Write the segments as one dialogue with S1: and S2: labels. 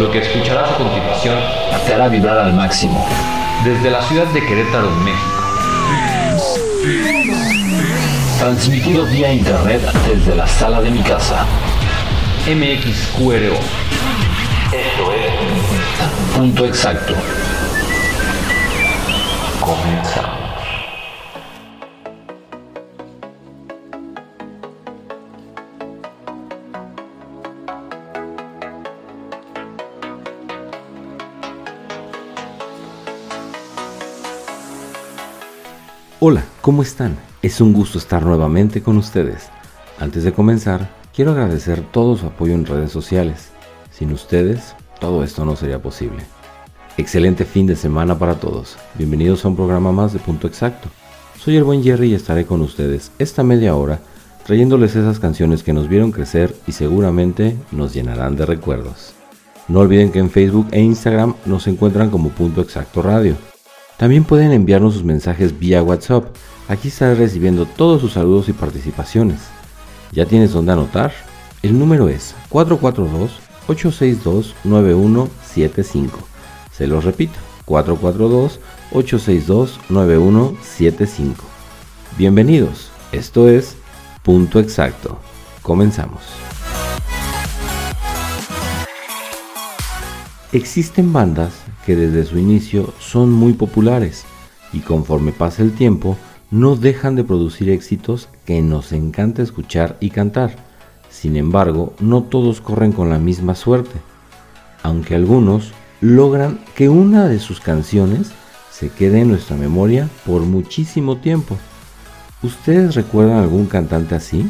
S1: Lo que escucharás a continuación
S2: te hará vibrar al máximo.
S1: desde la ciudad de Querétaro, México.
S2: Transmitido vía internet desde la sala de mi casa.
S1: MXQRO.
S2: Esto es Punto Exacto. Comenzamos.
S3: Hola, ¿cómo están? Es un gusto estar nuevamente con ustedes. Antes de comenzar, quiero agradecer todo su apoyo en redes sociales. Sin ustedes, todo esto no sería posible. Excelente fin de semana para todos. Bienvenidos a un programa más de Punto Exacto. Soy el buen Jerry y estaré con ustedes esta media hora trayéndoles esas canciones que nos vieron crecer y seguramente nos llenarán de recuerdos. No olviden que en Facebook e Instagram nos encuentran como Punto Exacto Radio. También pueden enviarnos sus mensajes vía WhatsApp. Aquí estaré recibiendo todos sus saludos y participaciones. ¿Ya tienes dónde anotar? El número es 442-862-9175. Se los repito, 442-862-9175. Bienvenidos, esto es Punto Exacto. Comenzamos. Existen bandas que desde su inicio son muy populares y conforme pasa el tiempo no dejan de producir éxitos que nos encanta escuchar y cantar. Sin embargo, no todos corren con la misma suerte, aunque algunos logran que una de sus canciones se quede en nuestra memoria por muchísimo tiempo. ¿Ustedes recuerdan algún cantante así?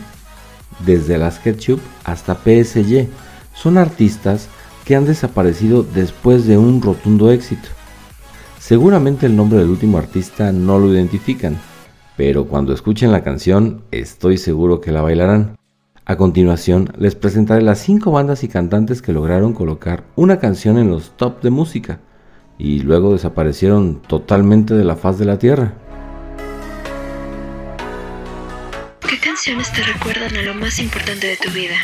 S3: Desde las Ketchup hasta PSG, son artistas que han desaparecido después de un rotundo éxito. Seguramente el nombre del último artista no lo identifican, pero cuando escuchen la canción estoy seguro que la bailarán. A continuación les presentaré las 5 bandas y cantantes que lograron colocar una canción en los top de música y luego desaparecieron totalmente de la faz de la tierra.
S4: ¿Qué canciones te recuerdan a lo más importante de tu vida?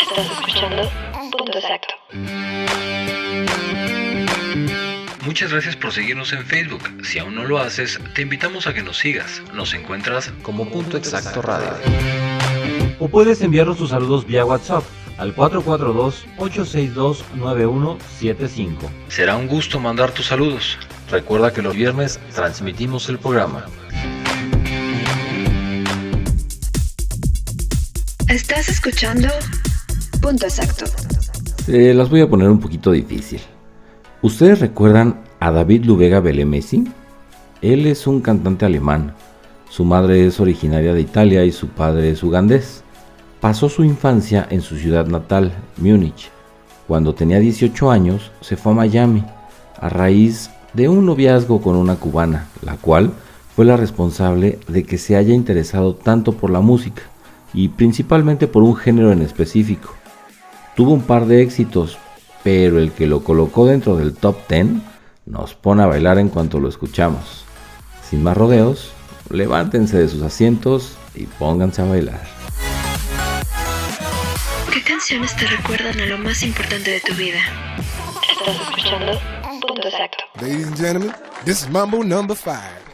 S4: Estás escuchando Punto Exacto.
S1: Muchas gracias por seguirnos en Facebook. Si aún no lo haces, te invitamos a que nos sigas. Nos encuentras
S3: como Punto Exacto Radio. O puedes enviarnos tus saludos vía WhatsApp al 442-862-9175.
S1: Será un gusto mandar tus saludos.
S3: Recuerda que los viernes transmitimos el programa.
S4: Estás escuchando Punto Exacto.
S3: Se las voy a poner un poquito difícil. ¿Ustedes recuerdan a David Lubega Belemesi? Él es un cantante alemán. Su madre es originaria de Italia y su padre es ugandés. Pasó su infancia en su ciudad natal, Múnich. Cuando tenía 18 años, se fue a Miami a raíz de un noviazgo con una cubana, la cual fue la responsable de que se haya interesado tanto por la música y principalmente por un género en específico. Tuvo un par de éxitos, pero el que lo colocó dentro del top 10 nos pone a bailar en cuanto lo escuchamos. Sin más rodeos, levántense de sus asientos y pónganse a bailar.
S4: ¿Qué canciones te recuerdan a lo más importante de tu vida? Estás escuchando Punto Exacto.
S5: Ladies and gentlemen, this is Mambo number 5.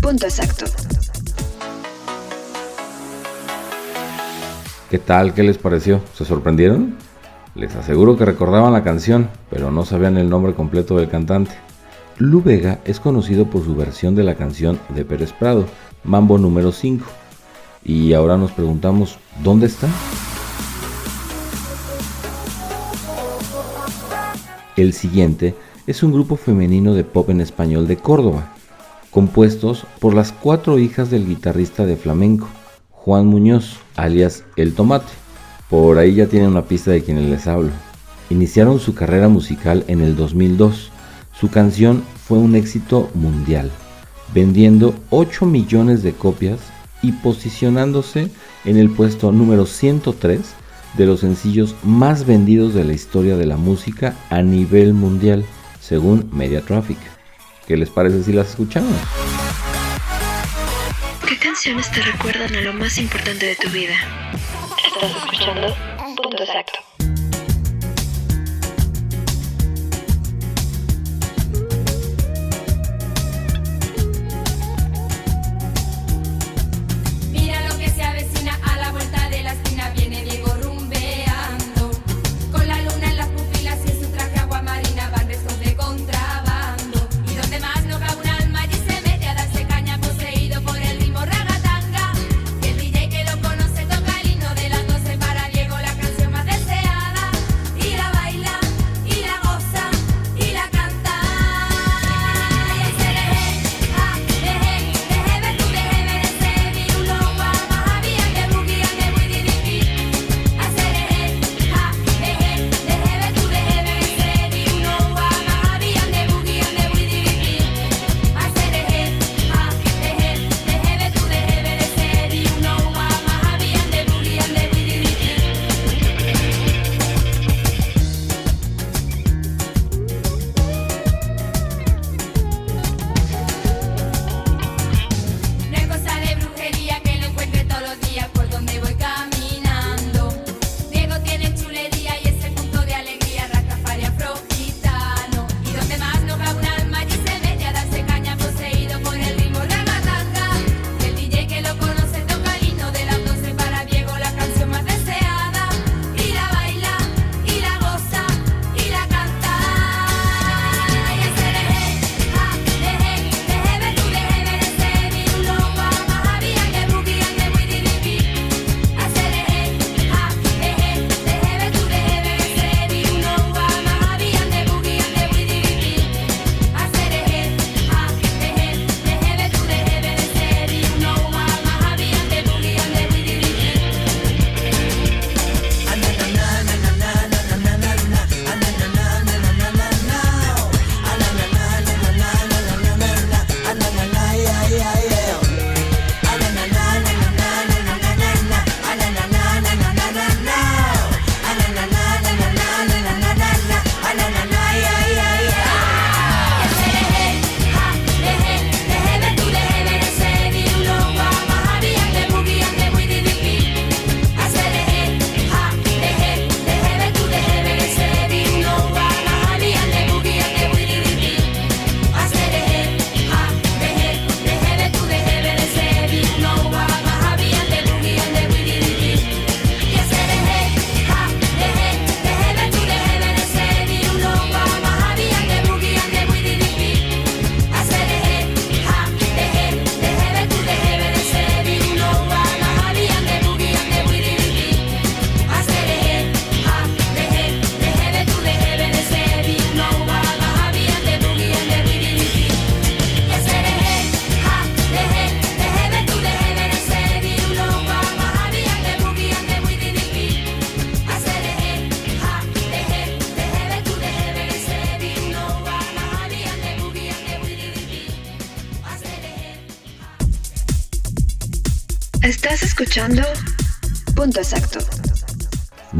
S4: Punto Exacto.
S3: ¿Qué tal? ¿Qué les pareció? ¿Se sorprendieron? Les aseguro que recordaban la canción, pero no sabían el nombre completo del cantante. Lu Vega es conocido por su versión de la canción de Pérez Prado, Mambo número 5. Y ahora nos preguntamos, ¿dónde está? El siguiente es un grupo femenino de pop en español de Córdoba, compuestos por las cuatro hijas del guitarrista de flamenco, Juan Muñoz, alias El Tomate. Por ahí ya tienen una pista de quienes les hablo. Iniciaron su carrera musical en el 2002. Su canción fue un éxito mundial, vendiendo 8 millones de copias y posicionándose en el puesto número 103 de los sencillos más vendidos de la historia de la música a nivel mundial, según Media Traffic. ¿Qué les parece si las escuchamos?
S4: ¿Qué canciones te recuerdan a lo más importante de tu vida? Estás escuchando Punto Exacto.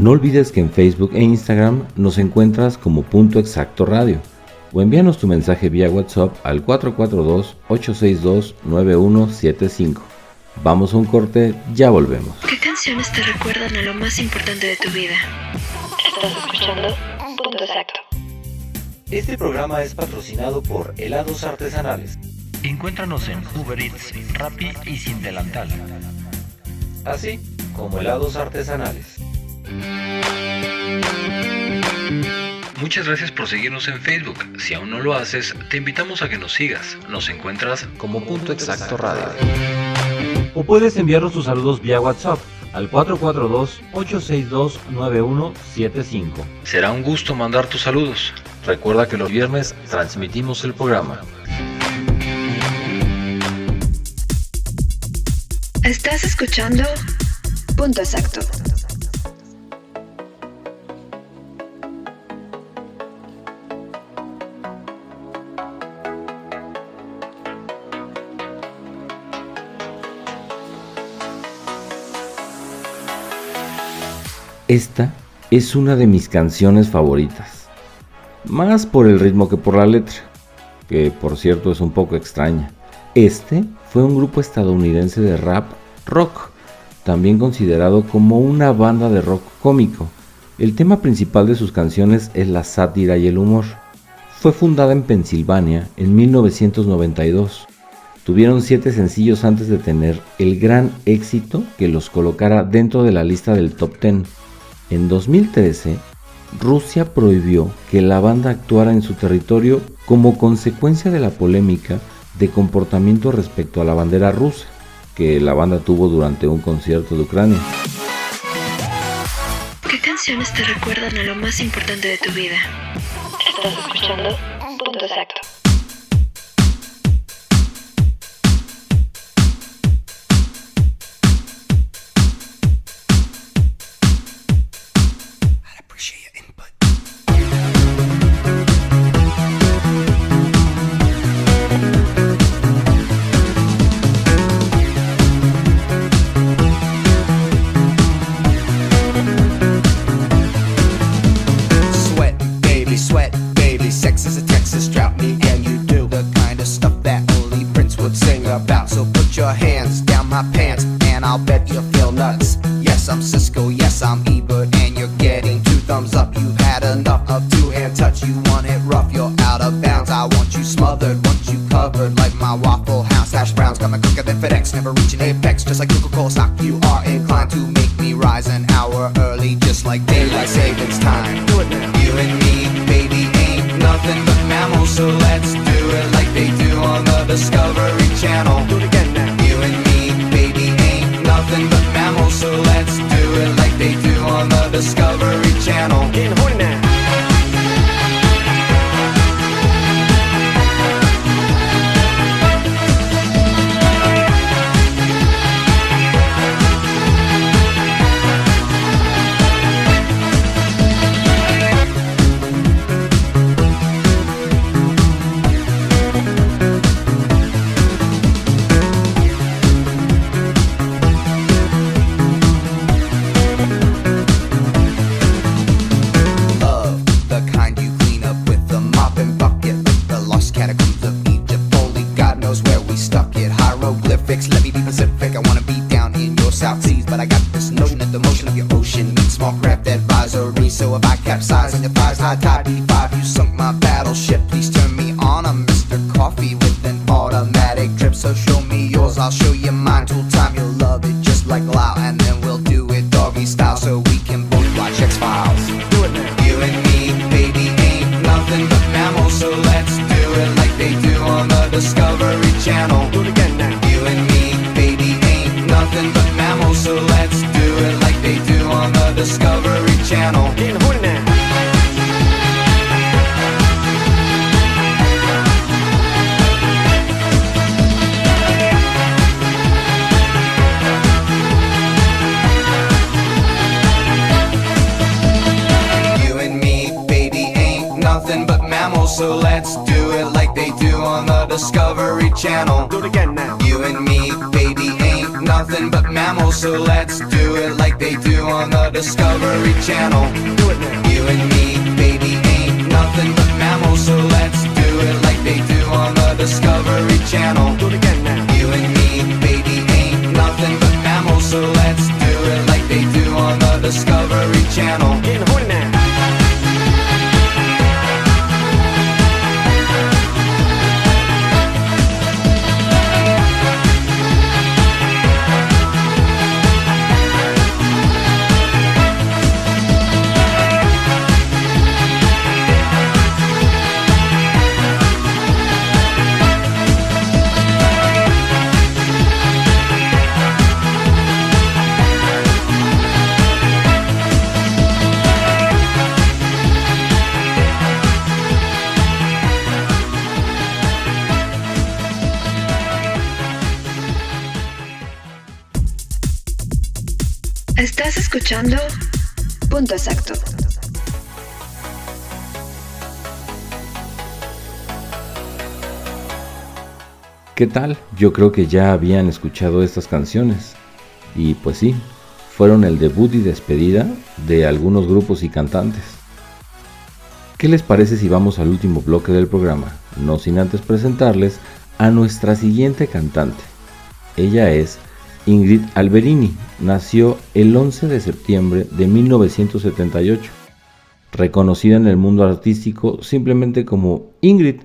S6: No
S3: olvides que en Facebook e Instagram nos encuentras como Punto Exacto Radio o envíanos tu mensaje vía WhatsApp al 442-862-9175. Vamos a un corte, ya volvemos.
S4: ¿Qué canciones te recuerdan a lo más importante de tu vida? Estás escuchando Punto Exacto.
S2: Este programa es patrocinado por Helados Artesanales.
S1: Encuéntranos en Uber Eats, Rappi y Sin Delantal.
S2: Así como helados artesanales.
S1: Muchas gracias por seguirnos en Facebook. Si aún no lo haces, te invitamos a que nos sigas. Nos encuentras
S2: Como punto exacto radio.
S3: O puedes enviarnos tus saludos vía WhatsApp al 442-862-9175.
S1: Será un gusto mandar tus saludos.
S2: Recuerda que los viernes transmitimos el programa.
S4: Estás escuchando Punto Exacto.
S3: Esta es una de mis canciones favoritas. Más por el ritmo que por la letra, que por cierto es un poco extraña. Este fue un grupo estadounidense de rap rock, también considerado como una banda de rock cómico. El tema principal de sus canciones es la sátira y el humor. Fue fundada en Pensilvania en 1992. Tuvieron siete sencillos antes de tener el gran éxito que los colocara dentro de la lista del top 10. En 2013, Rusia prohibió que la banda actuara en su territorio como consecuencia de la polémica de comportamiento respecto a la bandera rusa que la banda tuvo durante un concierto de Ucrania.
S4: ¿Qué canciones te recuerdan a lo más importante de tu vida? Estás escuchando Punto Exacto.
S7: I'll show you Channel.
S4: Punto Exacto.
S3: ¿Qué tal? Yo creo que ya habían escuchado estas canciones. Y pues sí, fueron el debut y despedida de algunos grupos y cantantes. ¿Qué les parece si vamos al último bloque del programa? No sin antes presentarles a nuestra siguiente cantante. Ella es Ingrid Alberini. Nació el 11 de septiembre de 1978. Reconocida en el mundo artístico simplemente como Ingrid.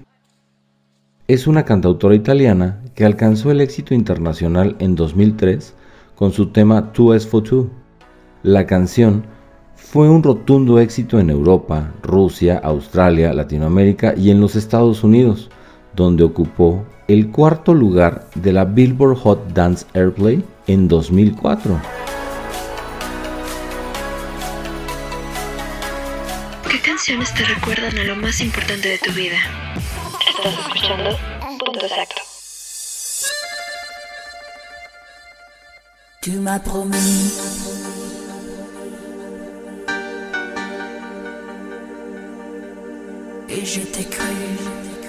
S3: Es una cantautora italiana que alcanzó el éxito internacional en 2003 con su tema Two s for Two. La canción fue un rotundo éxito en Europa, Rusia, Australia, Latinoamérica y en los Estados Unidos, donde ocupó el cuarto lugar de la Billboard Hot Dance Airplay en 2004.
S4: ¿Qué canciones te recuerdan a lo más importante de tu vida? Estás escuchando Punto Exacto.
S8: Tu m'as promis et je t'ai cru.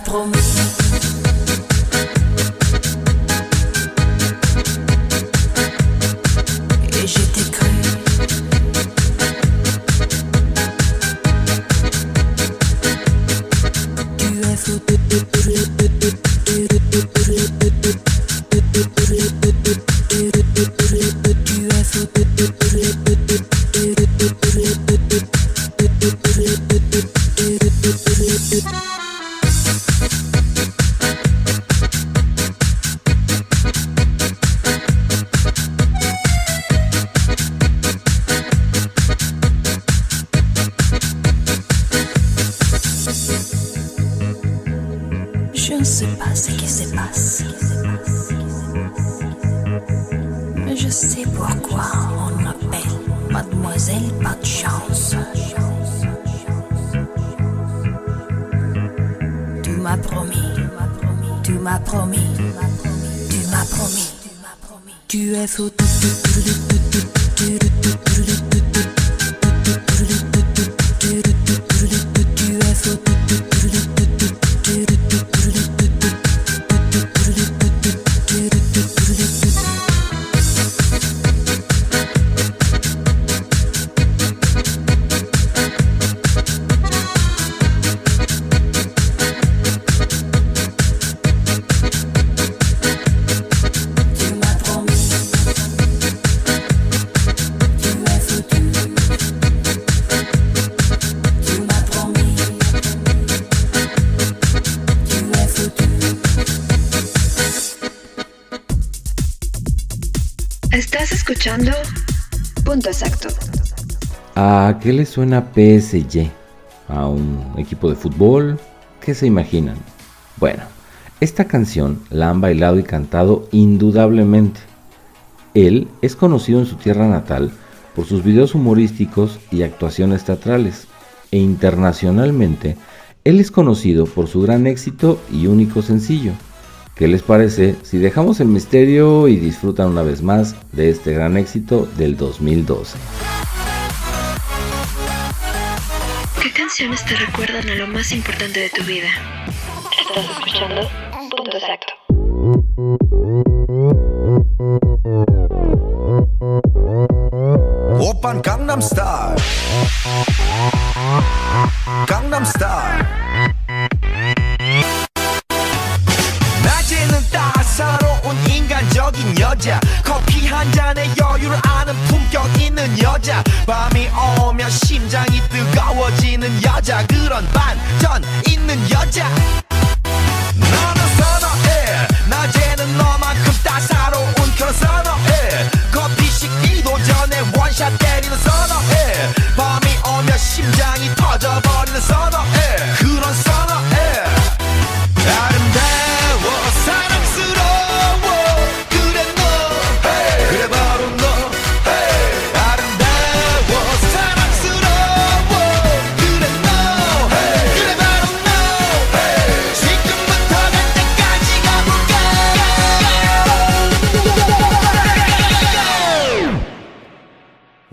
S8: Promis. Je sais pourquoi on m'appelle Mademoiselle Pas de chance. Tu m'as promis, tu m'as promis, tu m'as promis, tu es fou.
S4: Escuchando Punto Exacto.
S3: ¿A qué le suena PSG? ¿A un equipo de fútbol? ¿Qué se imaginan? Bueno, esta canción la han bailado y cantado indudablemente. Él es conocido en su tierra natal por sus videos humorísticos y actuaciones teatrales, e internacionalmente él es conocido por su gran éxito y único sencillo. ¿Qué les parece si dejamos el misterio y disfrutan una vez más de este gran éxito del 2012?
S4: ¿Qué canciones te recuerdan a lo más importante de tu vida? Estás escuchando Punto Exacto.
S7: Open Gangnam Style.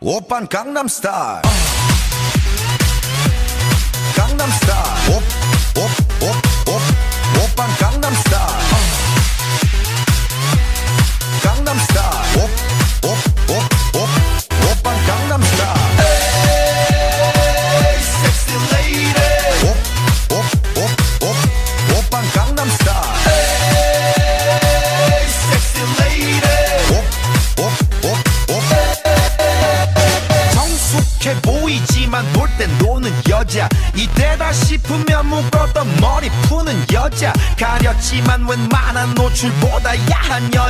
S7: 오빤 강남스타일 강남스타일 옵옵옵옵 오빤 강남스타일 강남스타일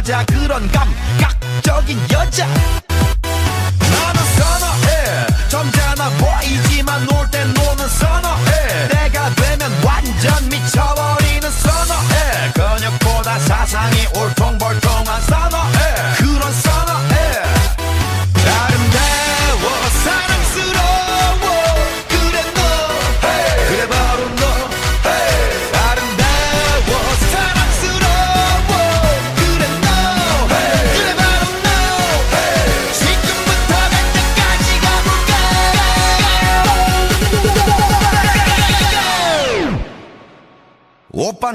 S7: 여자 그런 감각적인 여자. 나는 선어해. 점잖아 보이지만 놀 땐 노는 선어해. 내가 되면 완전 미쳐버리는 선어해. 근육보다 사상이 그런 선어해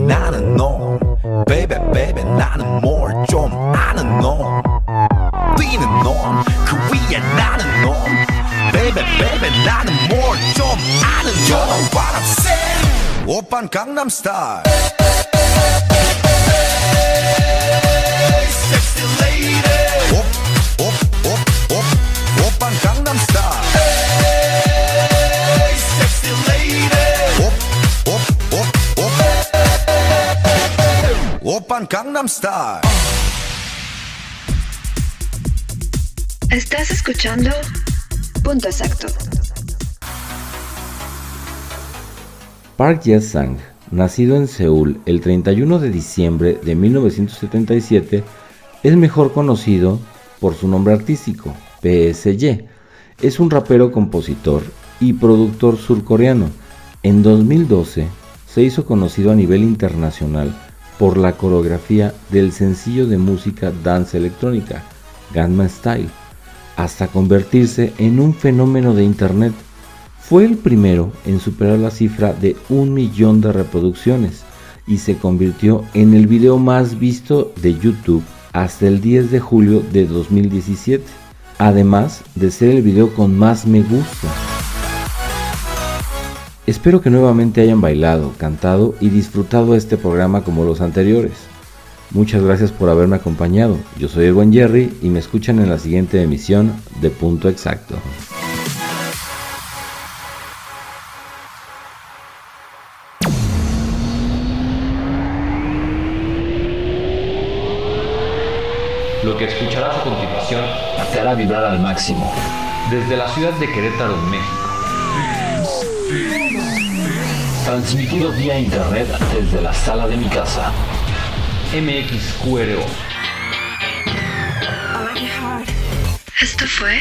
S7: 나는 놈 베이베 베이베 나는 뭘 좀 아는 놈 뛰는 놈그 위에 나는 놈 베이베 베이베 나는 뭘 좀 아는 놈 You know what I'm saying 오빤 강남스타일 Gangnam Style.
S4: Estás escuchando Punto Exacto.
S3: Park Jae-sang, nacido en Seúl el 31 de diciembre de 1977, es mejor conocido por su nombre artístico, PSY. Es un rapero, compositor y productor surcoreano. En 2012 se hizo conocido a nivel internacional por la coreografía del sencillo de música dance electrónica, Gangnam Style, hasta convertirse en un fenómeno de internet. Fue el primero en superar la cifra de un millón de reproducciones y se convirtió en el video más visto de YouTube hasta el 10 de julio de 2017, además de ser el video con más me gusta. Espero que nuevamente hayan bailado, cantado y disfrutado este programa como los anteriores. Muchas gracias por haberme acompañado. Yo soy el Jerry y me escuchan en la siguiente emisión de Punto Exacto.
S2: Lo que escucharás a continuación te hará vibrar al máximo. Desde la ciudad de Querétaro, México. Transmitido vía internet desde la sala de mi casa. MXQRO.
S4: Esto fue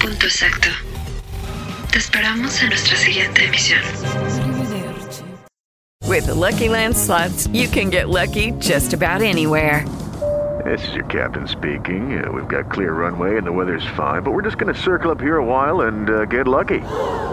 S4: Punto Exacto. Te esperamos en nuestra siguiente emisión.
S9: With the Lucky Land slots, you can get lucky just about anywhere.
S10: This is your captain speaking. Uh, we've got clear runway and the weather's fine, but we're just going to circle up here a while and uh, get lucky.